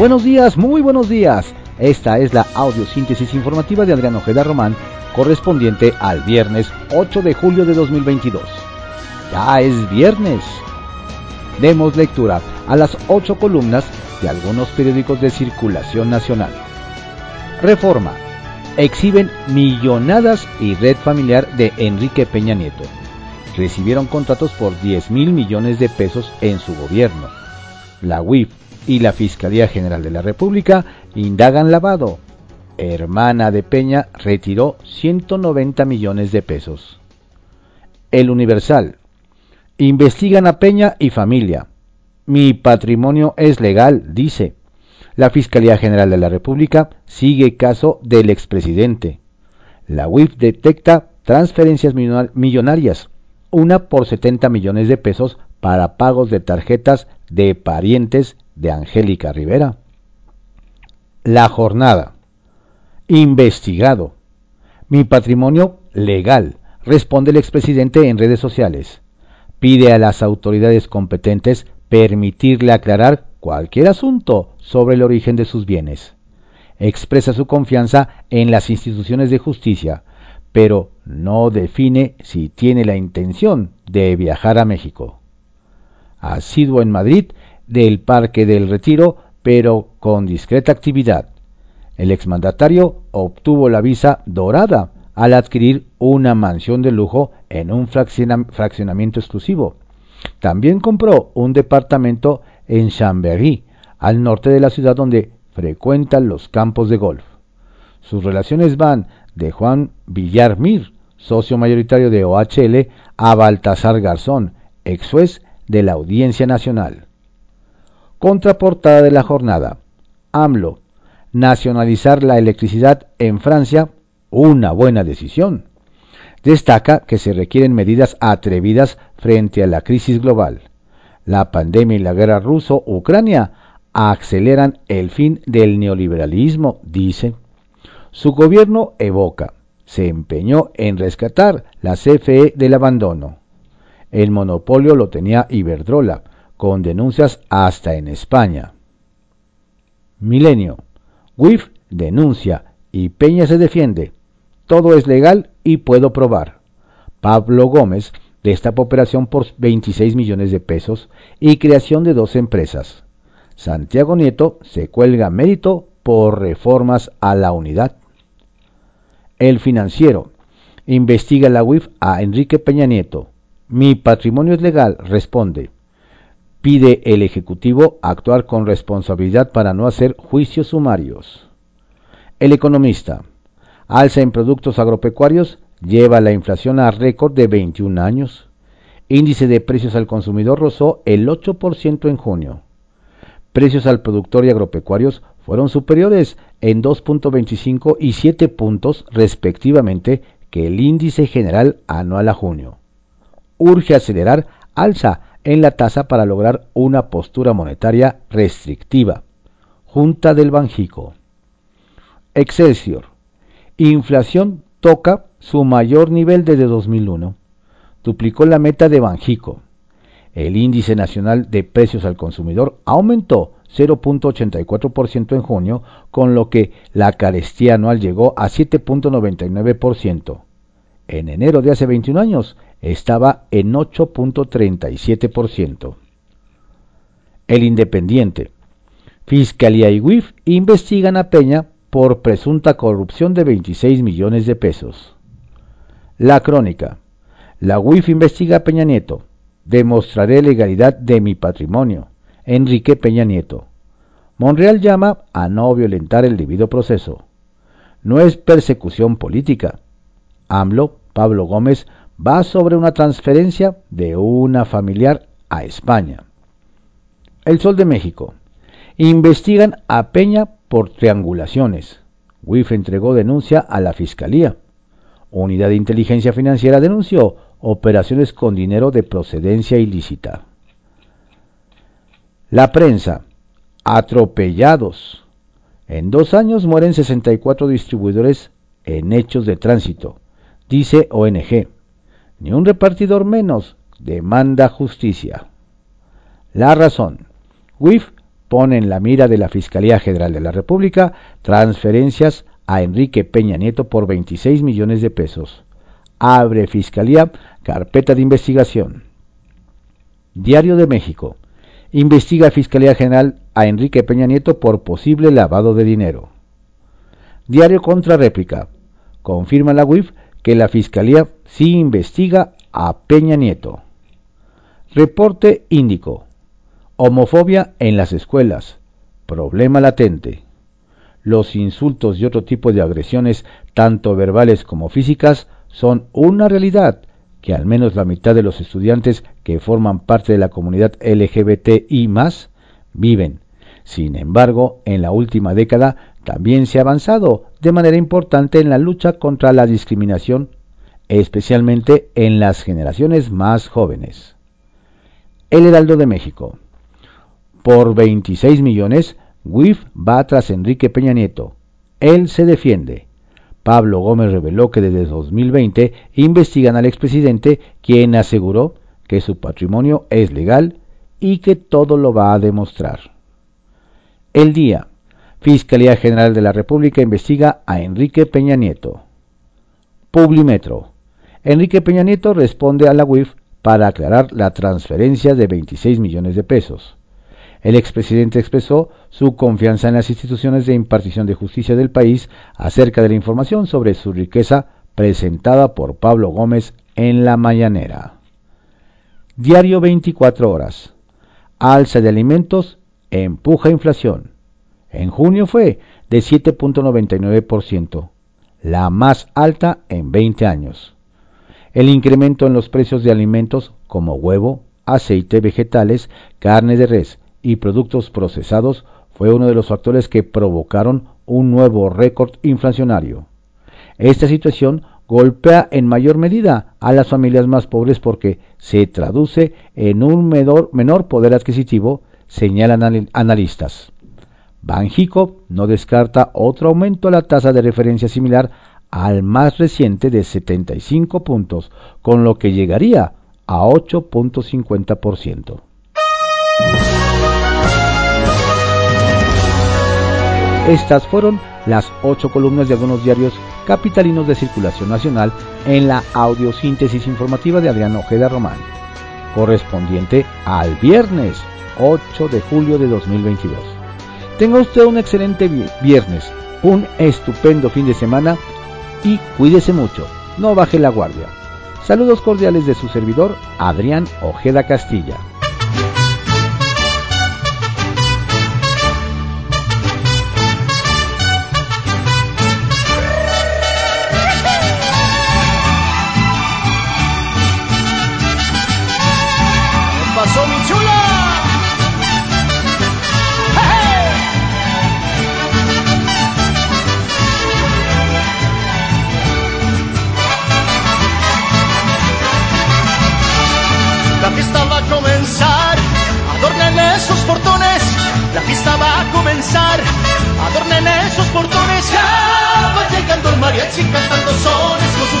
Buenos días, muy buenos días. Esta es la audiosíntesis informativa de Adrián Ojeda Román, correspondiente al viernes 8 de julio de 2022. Ya es viernes. Demos lectura a las ocho columnas de algunos periódicos de circulación nacional. Reforma. Exhiben millonadas y red familiar de Enrique Peña Nieto. Recibieron contratos por 10 mil millones de pesos en su gobierno. La UIF y la Fiscalía General de la República indagan lavado. Hermana de Peña retiró 190 millones de pesos. El Universal. Investigan a Peña y familia. Mi patrimonio es legal, dice. La Fiscalía General de la República sigue caso del expresidente. La UIF detecta transferencias millonarias, una por 70 millones de pesos para pagos de tarjetas de parientes de Angélica Rivera. La jornada. Investigado. Mi patrimonio legal, responde el expresidente en redes sociales. Pide a las autoridades competentes permitirle aclarar cualquier asunto sobre el origen de sus bienes. Expresa su confianza en las instituciones de justicia, pero no define si tiene la intención de viajar a México. Asiduo en Madrid del Parque del Retiro, pero con discreta actividad. El exmandatario obtuvo la visa dorada al adquirir una mansión de lujo en un fraccionamiento exclusivo. También compró un departamento en Chambéry, al norte de la ciudad donde frecuentan los campos de golf. Sus relaciones van de Juan Villar Mir, socio mayoritario de OHL, a Baltasar Garzón, ex juez de la Audiencia Nacional. Contraportada de la jornada. AMLO. Nacionalizar la electricidad en Francia, una buena decisión. Destaca que se requieren medidas atrevidas frente a la crisis global. La pandemia y la guerra ruso-Ucrania aceleran el fin del neoliberalismo, dice. Su gobierno evoca, se empeñó en rescatar la CFE del abandono. El monopolio lo tenía Iberdrola, con denuncias hasta en España. Milenio. WIF denuncia y Peña se defiende. Todo es legal y puedo probar. Pablo Gómez destapa operación por 26 millones de pesos y creación de dos empresas. Santiago Nieto se cuelga mérito por reformas a la unidad. El financiero investiga la UIF a Enrique Peña Nieto. Mi patrimonio es legal, responde pide el Ejecutivo actuar con responsabilidad para no hacer juicios sumarios. El economista, alza en productos agropecuarios, lleva la inflación a récord de 21 años. Índice de precios al consumidor rozó el 8% en junio. Precios al productor y agropecuarios fueron superiores en 2.25 y 7 puntos respectivamente que el índice general anual a junio. Urge acelerar alza en la tasa para lograr una postura monetaria restrictiva. Junta del Banjico. Excelsior. Inflación toca su mayor nivel desde 2001. Duplicó la meta de Banjico. El índice nacional de precios al consumidor aumentó 0.84% en junio, con lo que la carestía anual llegó a 7.99%. En enero de hace 21 años, estaba en 8.37%. El Independiente. Fiscalía y WIF investigan a Peña por presunta corrupción de 26 millones de pesos. La crónica. La WIF investiga a Peña Nieto. Demostraré legalidad de mi patrimonio. Enrique Peña Nieto. Monreal llama a no violentar el debido proceso. No es persecución política. AMLO, Pablo Gómez, va sobre una transferencia de una familiar a España. El Sol de México. Investigan a Peña por triangulaciones. WIF entregó denuncia a la Fiscalía. Unidad de Inteligencia Financiera denunció operaciones con dinero de procedencia ilícita. La prensa. Atropellados. En dos años mueren 64 distribuidores en hechos de tránsito, dice ONG ni un repartidor menos demanda justicia. La razón. WIF pone en la mira de la Fiscalía General de la República transferencias a Enrique Peña Nieto por 26 millones de pesos. Abre Fiscalía carpeta de investigación. Diario de México. Investiga Fiscalía General a Enrique Peña Nieto por posible lavado de dinero. Diario contra réplica. Confirma la UIF que la Fiscalía sí investiga a Peña Nieto. Reporte índico. Homofobia en las escuelas. Problema latente. Los insultos y otro tipo de agresiones, tanto verbales como físicas, son una realidad que al menos la mitad de los estudiantes que forman parte de la comunidad LGBTI viven. Sin embargo, en la última década también se ha avanzado de manera importante en la lucha contra la discriminación, especialmente en las generaciones más jóvenes. El Heraldo de México. Por 26 millones, WIF va tras Enrique Peña Nieto. Él se defiende. Pablo Gómez reveló que desde 2020 investigan al expresidente, quien aseguró que su patrimonio es legal y que todo lo va a demostrar. El día. Fiscalía General de la República investiga a Enrique Peña Nieto. Publimetro. Enrique Peña Nieto responde a la UIF para aclarar la transferencia de 26 millones de pesos. El expresidente expresó su confianza en las instituciones de impartición de justicia del país acerca de la información sobre su riqueza presentada por Pablo Gómez en la mañanera. Diario 24 horas. Alza de alimentos empuja inflación. En junio fue de 7.99%, la más alta en 20 años. El incremento en los precios de alimentos como huevo, aceite, vegetales, carne de res y productos procesados fue uno de los factores que provocaron un nuevo récord inflacionario. Esta situación golpea en mayor medida a las familias más pobres porque se traduce en un menor, poder adquisitivo, señalan analistas. Banjico no descarta otro aumento a la tasa de referencia similar al más reciente de 75 puntos, con lo que llegaría a 8.50%. Estas fueron las ocho columnas de algunos diarios capitalinos de circulación nacional en la audiosíntesis informativa de Adrián Ojeda Román, correspondiente al viernes 8 de julio de 2022. Tenga usted un excelente viernes, un estupendo fin de semana y cuídese mucho, no baje la guardia. Saludos cordiales de su servidor, Adrián Ojeda Castilla. Con sus